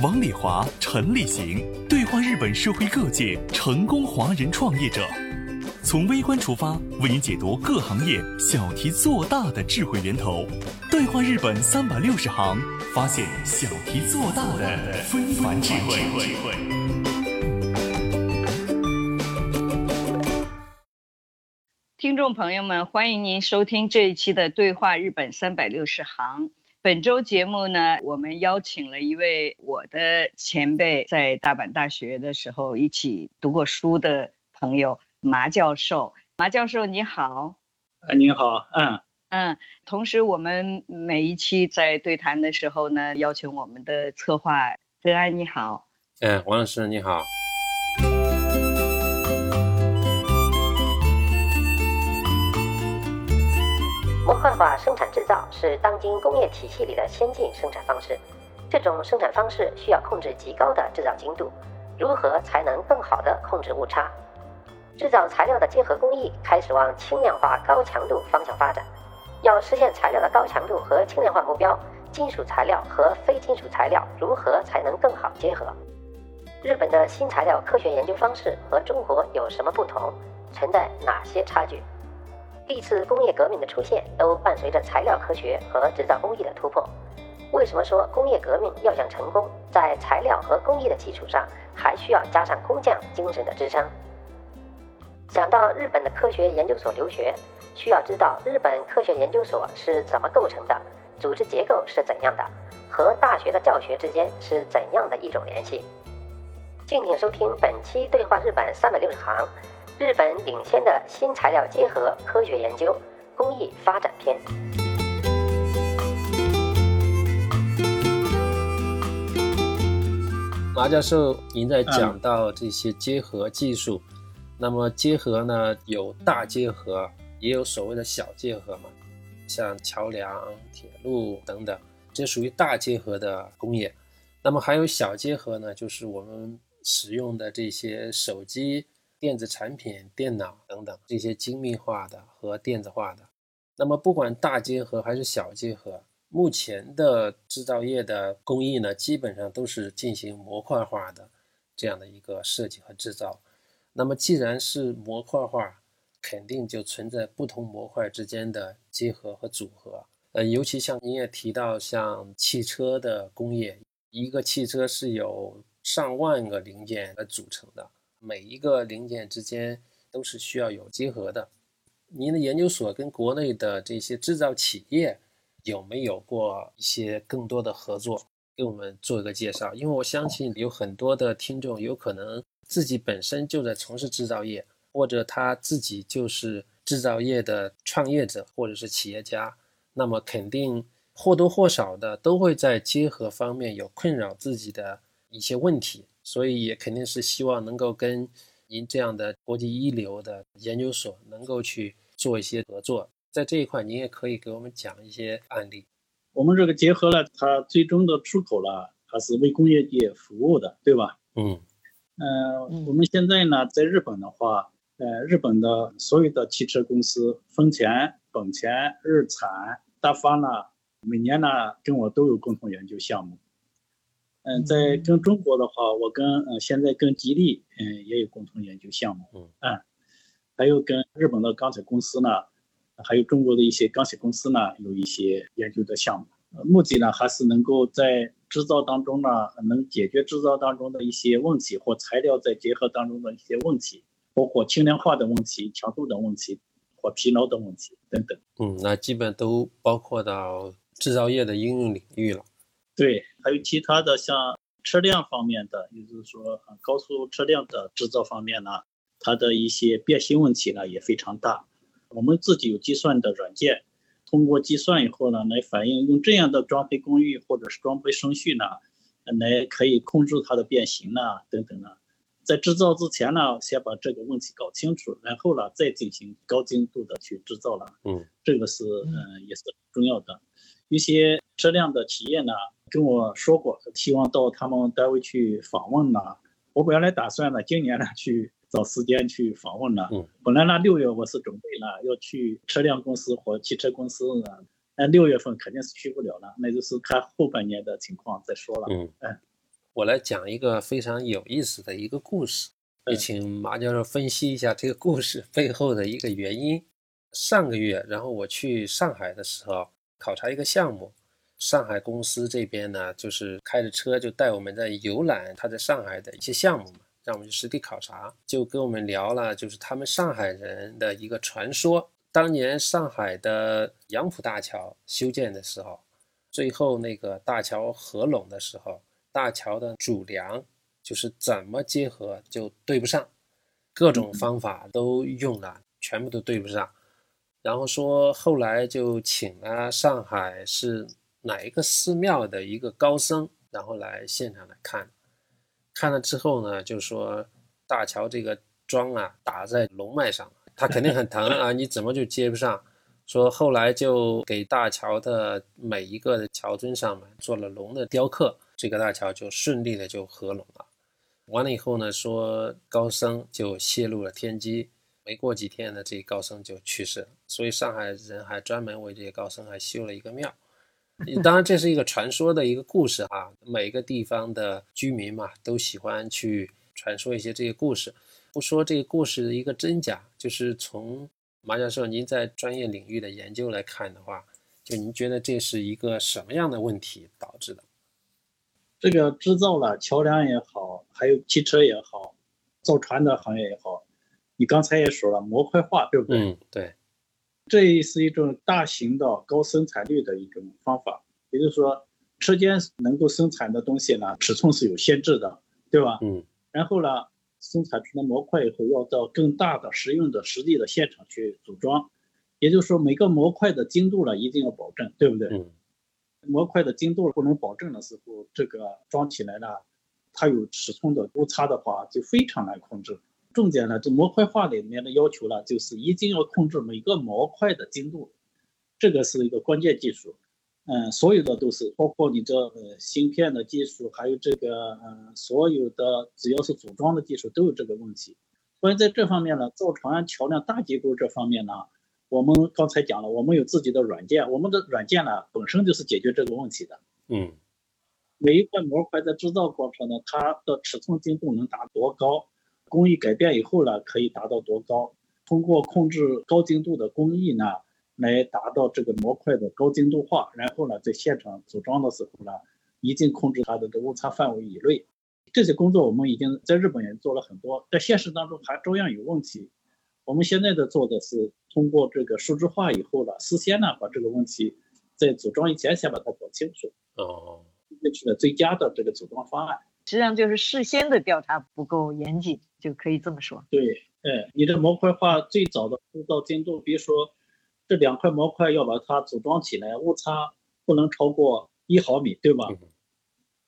王礼华、陈立行对话日本社会各界成功华人创业者，从微观出发，为您解读各行业小题做大的智慧源头。对话日本三百六十行，发现小题做大的非凡智慧。听众朋友们，欢迎您收听这一期的《对话日本三百六十行》。本周节目呢，我们邀请了一位我的前辈，在大阪大学的时候一起读过书的朋友麻教授。麻教授你好，啊，你好，嗯嗯。同时，我们每一期在对谈的时候呢，邀请我们的策划泽安你好，嗯，王老师你好。模块化生产制造是当今工业体系里的先进生产方式。这种生产方式需要控制极高的制造精度。如何才能更好地控制误差？制造材料的结合工艺开始往轻量化、高强度方向发展。要实现材料的高强度和轻量化目标，金属材料和非金属材料如何才能更好结合？日本的新材料科学研究方式和中国有什么不同？存在哪些差距？历次工业革命的出现都伴随着材料科学和制造工艺的突破。为什么说工业革命要想成功，在材料和工艺的基础上，还需要加上工匠精神的支撑？想到日本的科学研究所留学，需要知道日本科学研究所是怎么构成的，组织结构是怎样的，和大学的教学之间是怎样的一种联系？敬请收听本期对话日本三百六十行。日本领先的新材料结合科学研究工艺发展篇。马教授，您在讲到这些结合技术，那么结合呢有大结合，也有所谓的小结合嘛？像桥梁、铁路等等，这属于大结合的工业。那么还有小结合呢，就是我们使用的这些手机。电子产品、电脑等等这些精密化的和电子化的，那么不管大结合还是小结合，目前的制造业的工艺呢，基本上都是进行模块化的这样的一个设计和制造。那么既然是模块化，肯定就存在不同模块之间的结合和组合。呃，尤其像您也提到，像汽车的工业，一个汽车是有上万个零件来组成的。每一个零件之间都是需要有结合的。您的研究所跟国内的这些制造企业有没有过一些更多的合作？给我们做一个介绍。因为我相信有很多的听众有可能自己本身就在从事制造业，或者他自己就是制造业的创业者或者是企业家，那么肯定或多或少的都会在结合方面有困扰自己的一些问题。所以也肯定是希望能够跟您这样的国际一流的研究所能够去做一些合作，在这一块您也可以给我们讲一些案例。我们这个结合了，它最终的出口了，它是为工业界服务的，对吧？嗯，呃，我们现在呢，在日本的话，呃，日本的所有的汽车公司，丰田、本田、日产、大发呢，每年呢跟我都有共同研究项目。嗯，在跟中国的话，我跟嗯现在跟吉利嗯也有共同研究项目，嗯，还有跟日本的钢铁公司呢，还有中国的一些钢铁公司呢有一些研究的项目，目的呢还是能够在制造当中呢能解决制造当中的一些问题或材料在结合当中的一些问题，包括轻量化的问题、强度的问题或疲劳的问题等等。嗯，那基本都包括到制造业的应用领域了。对，还有其他的像车辆方面的，也就是说，高速车辆的制造方面呢，它的一些变形问题呢也非常大。我们自己有计算的软件，通过计算以后呢，来反映用这样的装配工艺或者是装配顺序呢，来可以控制它的变形呢等等呢，在制造之前呢，先把这个问题搞清楚，然后呢，再进行高精度的去制造了。嗯，这个是嗯也是重要的。一些车辆的企业呢跟我说过，希望到他们单位去访问呢。我本来打算呢，今年呢去找时间去访问了。嗯，本来呢六月我是准备了要去车辆公司或汽车公司呢，那六月份肯定是去不了了，那就是看后半年的情况再说了。嗯嗯，我来讲一个非常有意思的一个故事，也请马教授分析一下这个故事 背后的一个原因。上个月，然后我去上海的时候考察一个项目，上海公司这边呢，就是开着车就带我们在游览他在上海的一些项目嘛，让我们去实地考察，就跟我们聊了，就是他们上海人的一个传说。当年上海的杨浦大桥修建的时候，最后那个大桥合拢的时候，大桥的主梁就是怎么结合就对不上，各种方法都用了，全部都对不上。然后说后来就请了上海市哪一个寺庙的一个高僧，然后来现场来看，看了之后呢，就说大桥这个桩啊打在龙脉上，它肯定很疼啊，你怎么就接不上？说后来就给大桥的每一个的桥墩上面做了龙的雕刻，这个大桥就顺利的就合拢了。完了以后呢，说高僧就泄露了天机。没过几天呢，这高僧就去世了，所以上海人还专门为这些高僧还修了一个庙。当然，这是一个传说的一个故事啊。每个地方的居民嘛，都喜欢去传说一些这些故事。不说这个故事的一个真假，就是从马教授您在专业领域的研究来看的话，就您觉得这是一个什么样的问题导致的？这个制造了桥梁也好，还有汽车也好，造船的行业也好。你刚才也说了模块化，对不对？嗯，对。这是一种大型的高生产率的一种方法，也就是说，车间能够生产的东西呢，尺寸是有限制的，对吧？嗯。然后呢，生产出的模块以后，要到更大的实用的实际的现场去组装，也就是说，每个模块的精度呢，一定要保证，对不对？嗯。模块的精度不能保证的时候，这个装起来呢，它有尺寸的误差的话，就非常难控制。重点呢，这模块化里面的要求呢，就是一定要控制每个模块的精度，这个是一个关键技术。嗯，所有的都是包括你这呃芯片的技术，还有这个嗯所有的只要是组装的技术都有这个问题。所以在这方面呢，造船桥梁大结构这方面呢，我们刚才讲了，我们有自己的软件，我们的软件呢本身就是解决这个问题的。嗯，每一块模块在制造过程呢，它的尺寸精度能达多高？工艺改变以后呢，可以达到多高？通过控制高精度的工艺呢，来达到这个模块的高精度化。然后呢，在现场组装的时候呢，一定控制它的这误差范围以内。这些工作我们已经在日本也做了很多，在现实当中还照样有问题。我们现在的做的是通过这个数字化以后呢，事先呢把这个问题在组装以前先把它搞清楚，哦，采取了最佳的这个组装方案。实际上就是事先的调查不够严谨，就可以这么说。对，哎，你的模块化最早的制造精度，比如说这两块模块要把它组装起来，误差不能超过一毫米，对吧？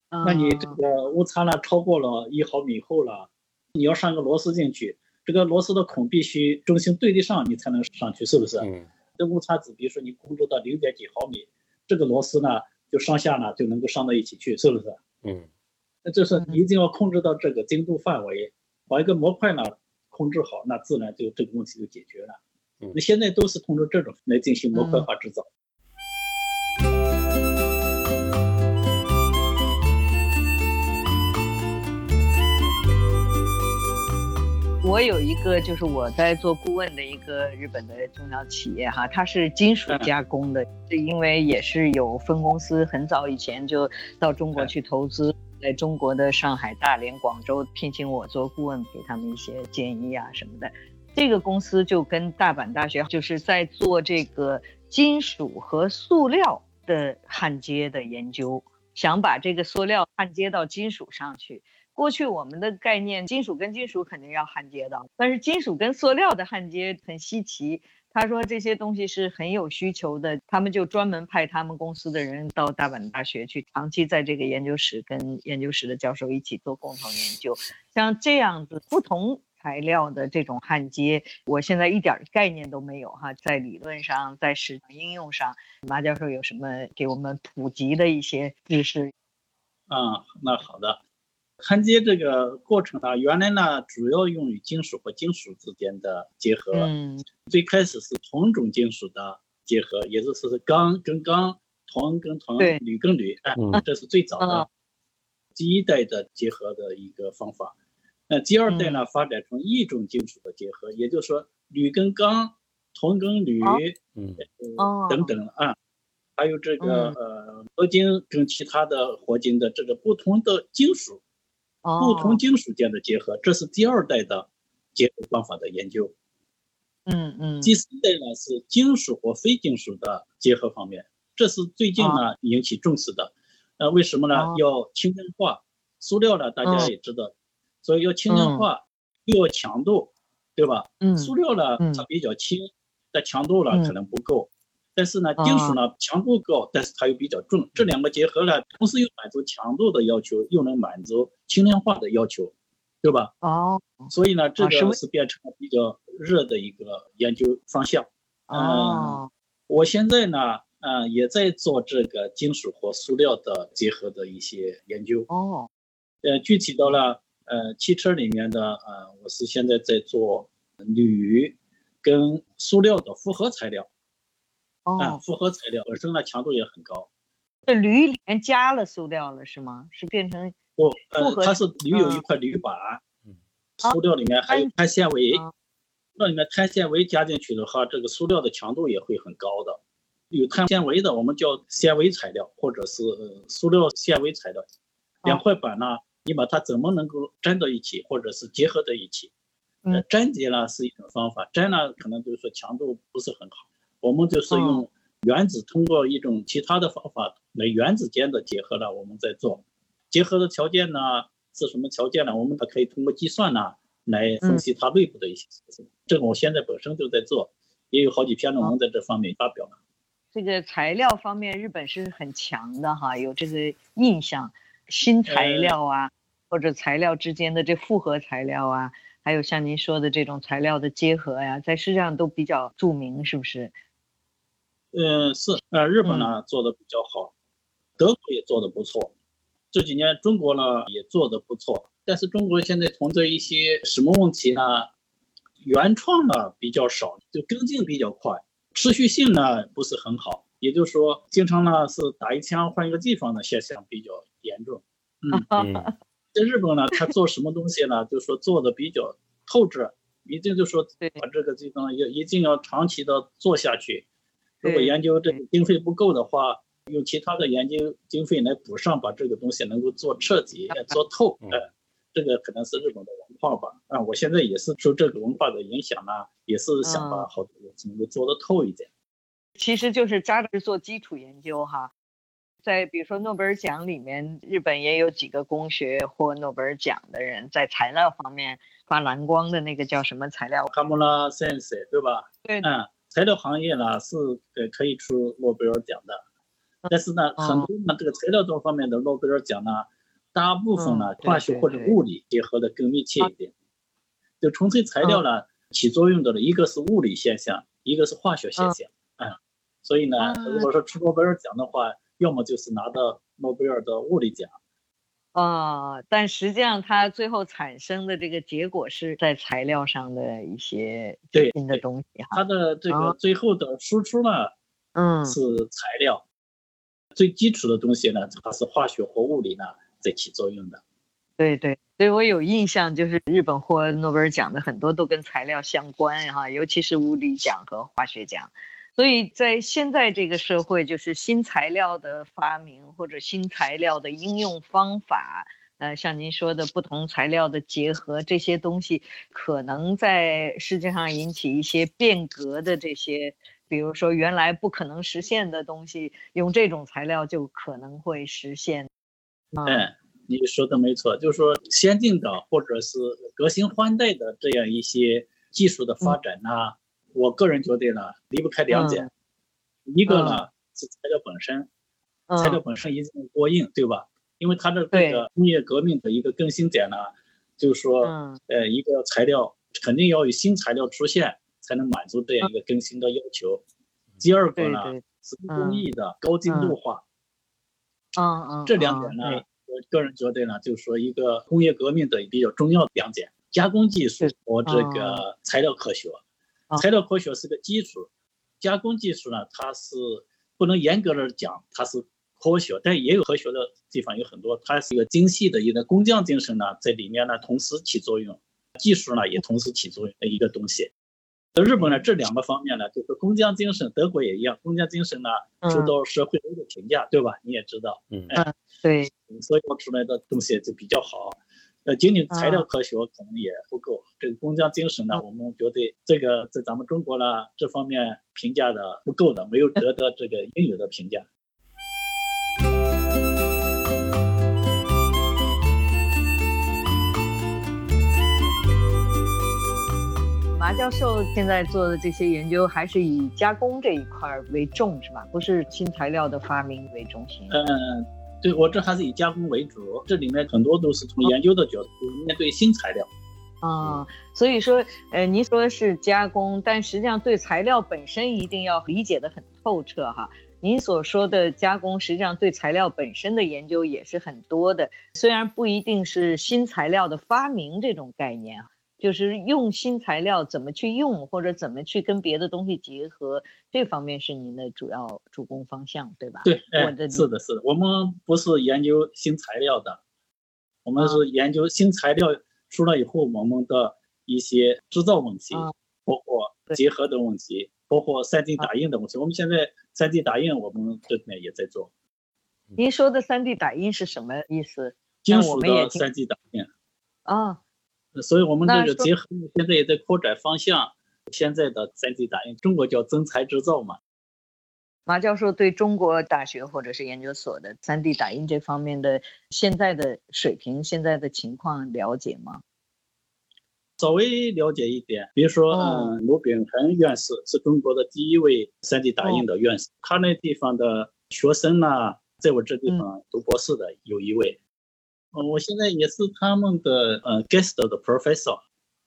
那你这个误差呢超过了一毫米后了，你要上一个螺丝进去，这个螺丝的孔必须中心对得上，你才能上去，是不是？嗯。这误差值，比如说你控制到零点几毫米，这个螺丝呢就上下呢就能够上到一起去，是不是？嗯。那就是你一定要控制到这个精度范围，把一个模块呢控制好，那自然就这个问题就解决了。那现在都是通过这种来进行模块化制造。我有一个就是我在做顾问的一个日本的中小企业哈，它是金属加工的，是因为也是有分公司，很早以前就到中国去投资。在中国的上海、大连、广州聘请我做顾问，给他们一些建议啊什么的。这个公司就跟大阪大学就是在做这个金属和塑料的焊接的研究，想把这个塑料焊接到金属上去。过去我们的概念，金属跟金属肯定要焊接的，但是金属跟塑料的焊接很稀奇。他说这些东西是很有需求的，他们就专门派他们公司的人到大阪大学去，长期在这个研究室跟研究室的教授一起做共同研究。像这样子不同材料的这种焊接，我现在一点概念都没有哈，在理论上，在实应用上，马教授有什么给我们普及的一些知识？啊，那好的。焊接这个过程呢，原来呢主要用于金属和金属之间的结合。嗯，最开始是同种金属的结合，也就是钢跟钢、铜跟铜、铝跟铝，哎，这是最早的第一代的结合的一个方法。那第二代呢，发展成一种金属的结合，也就是说铝跟钢、铜跟铝，嗯，等等啊，还有这个呃合金跟其他的合金的这个不同的金属。不同金属间的结合，这是第二代的结合方法的研究。嗯嗯。第三代呢是金属和非金属的结合方面，这是最近呢引起重视的。呃，为什么呢？要轻量化，塑料呢大家也知道，所以要轻量化，又要强度，对吧？嗯。塑料呢它比较轻，但强度呢可能不够。但是呢，金属呢强度高，但是它又比较重，这两个结合呢，同时又满足强度的要求，又能满足轻量化的要求，对吧？哦，所以呢，这个是变成了比较热的一个研究方向。哦，我现在呢，嗯，也在做这个金属和塑料的结合的一些研究。哦，呃，具体到了呃汽车里面的，呃，我是现在在做铝跟塑料的复合材料。啊，复合材料本身呢强度也很高。这铝里面加了塑料了是吗？是变成不？呃，它是铝有一块铝板，塑料里面还有碳纤维。那里面碳纤维加进去的话，这个塑料的强度也会很高的。有碳纤维的，我们叫纤维材料，或者是塑料纤维材料。两块板呢，你把它怎么能够粘到一起，或者是结合在一起？呃，粘结呢是一种方法，粘呢可能就是说强度不是很好。我们就是用原子通过一种其他的方法来原子间的结合呢，我们在做结合的条件呢是什么条件呢？我们可以通过计算呢来分析它内部的一些特性。这个我现在本身就在做，也有好几篇论文在这方面发表了。这个材料方面，日本是很强的哈，有这个印象，新材料啊，或者材料之间的这复合材料啊，还有像您说的这种材料的结合呀，在世界上都比较著名，是不是？嗯，是，呃，日本呢做的比较好，德国也做的不错，这几年中国呢也做的不错，但是中国现在存在一些什么问题呢？原创呢比较少，就跟进比较快，持续性呢不是很好，也就是说，经常呢是打一枪换一个地方的现象比较严重。嗯，在日本呢，他做什么东西呢？就是说做的比较透彻，一定就说把这个地方要一定要长期的做下去。如果研究这个经费不够的话，用其他的研究经费来补上，把这个东西能够做彻底、做透。哎，这个可能是日本的文化吧。啊，我现在也是受这个文化的影响呢，也是想把好多能够做得透一点。其实就是扎实做基础研究哈。在比如说诺贝尔奖里面，日本也有几个工学获诺贝尔奖的人，在材料方面发蓝光的那个叫什么材料？卡莫拉先生，对吧？对，嗯。材料行业呢是呃可以出诺贝尔奖的，但是呢很多呢这个材料这方面的诺贝尔奖呢，大部分呢化学或者物理结合的更密切一点，就纯粹材料呢起作用的呢一个是物理现象，一个是化学现象，嗯，所以呢如果说出诺贝尔奖的话，要么就是拿到诺贝尔的物理奖。啊，但实际上它最后产生的这个结果是在材料上的一些新的东西哈。它的这个最后的输出呢，嗯，是材料，最基础的东西呢，它是化学和物理呢在起作用的。对对，所以我有印象，就是日本获诺贝尔奖的很多都跟材料相关哈，尤其是物理奖和化学奖。所以在现在这个社会，就是新材料的发明或者新材料的应用方法，呃，像您说的不同材料的结合，这些东西可能在世界上引起一些变革的这些，比如说原来不可能实现的东西，用这种材料就可能会实现。嗯，你说的没错，就是说先进的或者是革新换代的这样一些技术的发展呐。我个人觉得呢，离不开两点，一个呢是材料本身，材料本身一定过硬，对吧？因为它的这个工业革命的一个更新点呢，就是说，呃，一个材料肯定要有新材料出现，才能满足这样一个更新的要求。第二个呢是工艺的高精度化。嗯嗯，这两点呢，我个人觉得呢，就是说一个工业革命的比较重要的两点：加工技术和这个材料科学。材料科学是个基础，加工技术呢，它是不能严格的讲它是。科学，但也有科学的地方有很多，它是一个精细的一个工匠精神呢，在里面呢同时起作用，技术呢也同时起作用的一个东西。在日本呢，这两个方面呢，就是工匠精神，德国也一样，工匠精神呢受到社会的一个评价，对吧？你也知道，嗯，对，所以做出来的东西就比较好。呃，仅仅材料科学可能也不够，这个工匠精神呢，我们觉得这个在咱们中国呢这方面评价的不够的，没有得到这个应有的评价。马教授现在做的这些研究还是以加工这一块为重，是吧？不是新材料的发明为中心。嗯，对我这还是以加工为主，这里面很多都是从研究的角度面对新材料。啊，所以说，呃，您说是加工，但实际上对材料本身一定要理解的很透彻哈。您所说的加工，实际上对材料本身的研究也是很多的，虽然不一定是新材料的发明这种概念啊。就是用新材料怎么去用，或者怎么去跟别的东西结合，这方面是您的主要主攻方向，对吧？对，是的，是的。我们不是研究新材料的，我们是研究新材料出来以后，我们的一些制造问题，包括结合的问题，包括 3D 打印的问题。我们现在 3D 打印，我们这边也在做。您说的 3D 打印是什么意思？金属的 3D 打印。啊。所以，我们这个结合现在也在扩展方向。现在的 3D 打印，中国叫增材制造嘛。马教授对中国大学或者是研究所的 3D 打印这方面的现在的水平、现在的情况了解吗？稍微了解一点。比如说，嗯，卢炳恒院士是中国的第一位 3D 打印的院士，他那地方的学生呢，在我这地方读博士的有一位。哦，我现在也是他们的呃 guest 的 professor。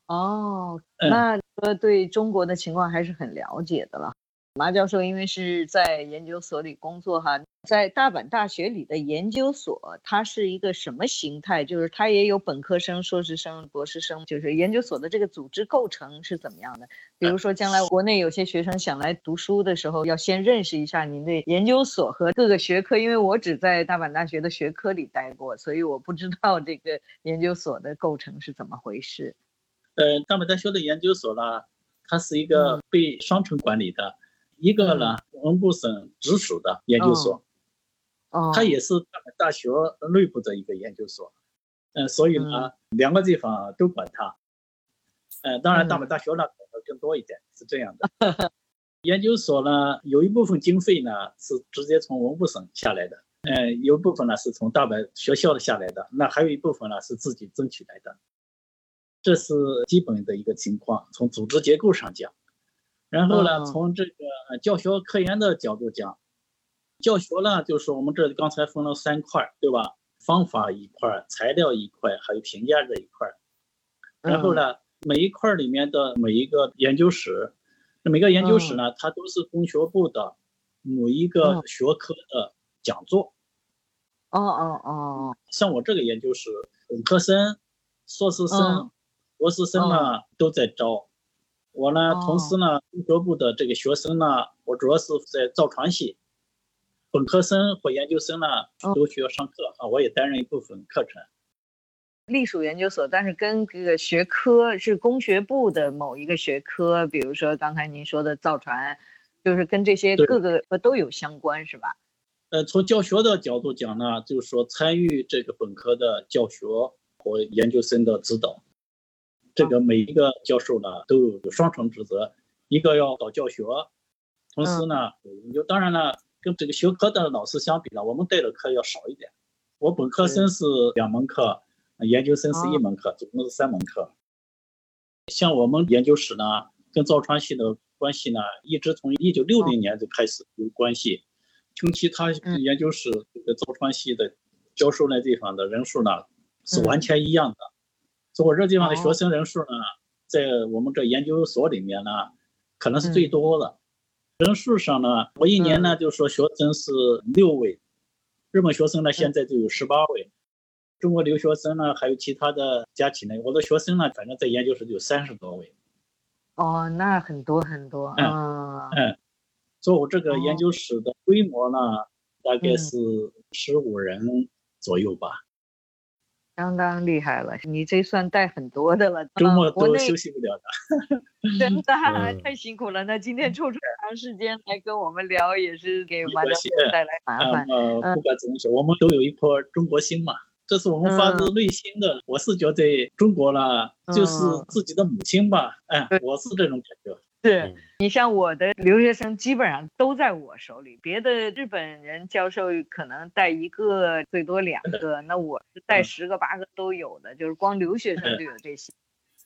哦，那呃对中国的情况还是很了解的了。马教授因为是在研究所里工作哈，在大阪大学里的研究所，它是一个什么形态？就是它也有本科生、硕士生、博士生，就是研究所的这个组织构成是怎么样的？比如说，将来国内有些学生想来读书的时候，要先认识一下您的研究所和各个学科，因为我只在大阪大学的学科里待过，所以我不知道这个研究所的构成是怎么回事。呃，大阪大学的研究所呢，它是一个被双城管理的。一个呢，文部省直属的研究所，哦，它也是大阪大学内部的一个研究所，嗯，所以呢，两个地方都管它，嗯，当然大阪大学呢管的更多一点，是这样的。研究所呢，有一部分经费呢是直接从文部省下来的，嗯，有一部分呢是从大阪学校的下来的，那还有一部分呢是自己争取来的，这是基本的一个情况，从组织结构上讲。然后呢，从这个教学科研的角度讲，教学呢就是我们这刚才分了三块，对吧？方法一块，材料一块，还有评价这一块。然后呢，每一块里面的每一个研究室，每个研究室呢，它都是工学部的某一个学科的讲座。哦哦哦，像我这个研究室，本科生、硕士生、博士生呢都在招。我呢，同时呢，工学部的这个学生呢，我主要是在造船系，本科生或研究生呢都需要上课啊，我也担任一部分课程。隶属研究所，但是跟这个学科是工学部的某一个学科，比如说刚才您说的造船，就是跟这些各个都有相关，是吧？呃，从教学的角度讲呢，就是说参与这个本科的教学和研究生的指导。这个每一个教授呢都有双重职责，一个要搞教学，同时呢研究。当然了，跟这个学科的老师相比呢，我们带的课要少一点。我本科生是两门课，研究生是一门课，总共是三门课。像我们研究室呢，跟造船系的关系呢，一直从一九六零年就开始有关系。从其他研究室这个造船系的教授那地方的人数呢，是完全一样的。所以我这地方的学生人数呢，在我们这研究所里面呢，可能是最多的。人数上呢，我一年呢就说学生是六位，日本学生呢现在就有十八位，中国留学生呢还有其他的加起来，我的学生呢反正在研究室有三十多位。哦，那很多很多啊。嗯，所以我这个研究室的规模呢，大概是十五人左右吧。相当厉害了，你这算带很多的了。周末都休息不了的，真的太辛苦了。那今天抽出长时间来跟我们聊，也是给马教授带来麻烦。呃，不管怎么说，我们都有一颗中国心嘛，这是我们发自内心的。我是觉得中国呢，就是自己的母亲吧。哎，我是这种感觉。是你像我的留学生基本上都在我手里，别的日本人教授可能带一个最多两个，那我是带十个八个都有的，就是光留学生就有这些，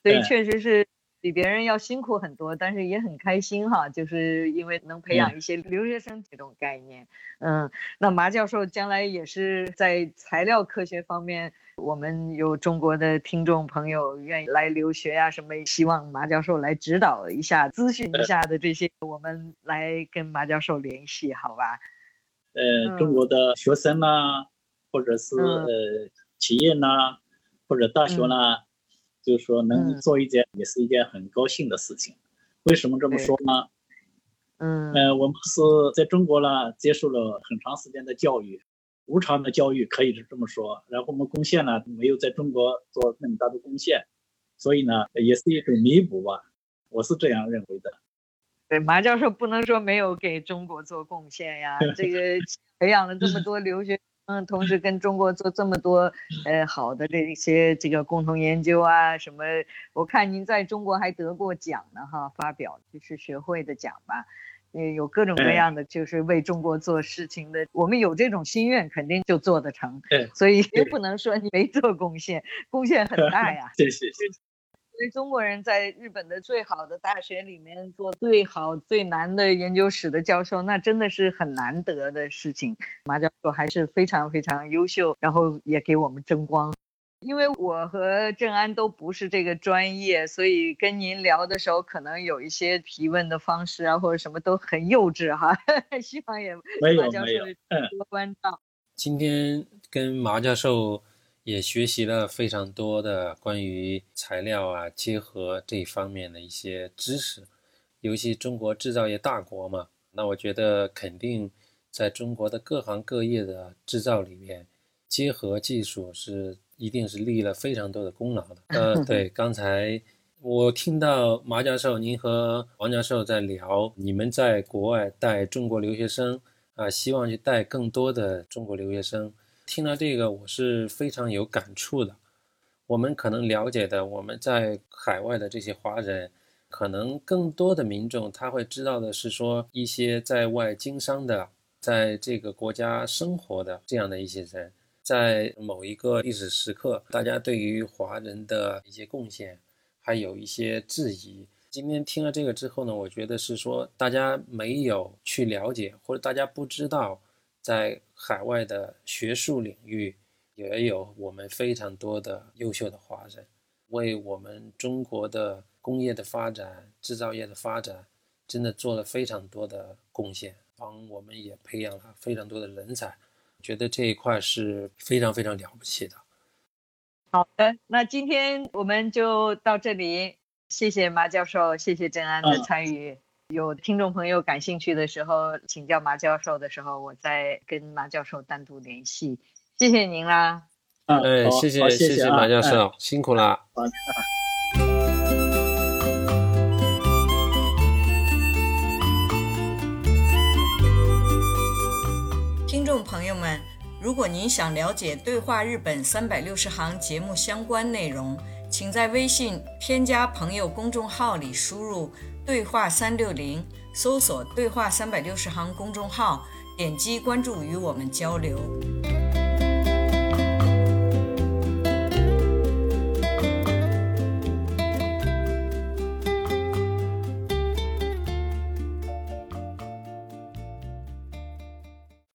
所以确实是比别人要辛苦很多，但是也很开心哈，就是因为能培养一些留学生这种概念。嗯，那马教授将来也是在材料科学方面。我们有中国的听众朋友愿意来留学呀，什么希望马教授来指导一下、咨询一下的这些，我们来跟马教授联系，好吧？呃，中国的学生呢，或者是呃企业呢，或者大学呢，就是说能做一件，也是一件很高兴的事情。为什么这么说呢？嗯，呃，我们是在中国呢，接受了很长时间的教育。无偿的教育可以是这么说，然后我们贡献呢没有在中国做那么大的贡献，所以呢也是一种弥补吧，我是这样认为的。对，马教授不能说没有给中国做贡献呀，这个培养了这么多留学生，同时跟中国做这么多呃好的这些这个共同研究啊什么，我看您在中国还得过奖呢哈，发表就是学会的奖吧。也有各种各样的，就是为中国做事情的。我们有这种心愿，肯定就做得成。对，所以不能说你没做贡献，贡献很大呀。谢谢。因为中国人在日本的最好的大学里面做最好最难的研究室的教授，那真的是很难得的事情。马教授还是非常非常优秀，然后也给我们争光。因为我和郑安都不是这个专业，所以跟您聊的时候，可能有一些提问的方式啊，或者什么都很幼稚哈。希望也马教授多关照。今天跟马教授也学习了非常多的关于材料啊结合这一方面的一些知识，尤其中国制造业大国嘛，那我觉得肯定在中国的各行各业的制造里面，结合技术是。一定是立了非常多的功劳的。呃，对，刚才我听到马教授您和王教授在聊，你们在国外带中国留学生啊，希望去带更多的中国留学生。听到这个，我是非常有感触的。我们可能了解的，我们在海外的这些华人，可能更多的民众他会知道的是说，一些在外经商的，在这个国家生活的这样的一些人。在某一个历史时刻，大家对于华人的一些贡献还有一些质疑。今天听了这个之后呢，我觉得是说大家没有去了解，或者大家不知道，在海外的学术领域也有我们非常多的优秀的华人，为我们中国的工业的发展、制造业的发展，真的做了非常多的贡献，帮我们也培养了非常多的人才。觉得这一块是非常非常了不起的。好的，那今天我们就到这里，谢谢马教授，谢谢郑安的参与。有听众朋友感兴趣的时候，请教马教授的时候，我再跟马教授单独联系。谢谢您啦。嗯，谢谢谢谢马教授，辛苦啦。听众。朋友们，如果您想了解《对话日本三百六十行》节目相关内容，请在微信添加朋友公众号里输入“对话三六零”，搜索“对话三百六十行”公众号，点击关注与我们交流。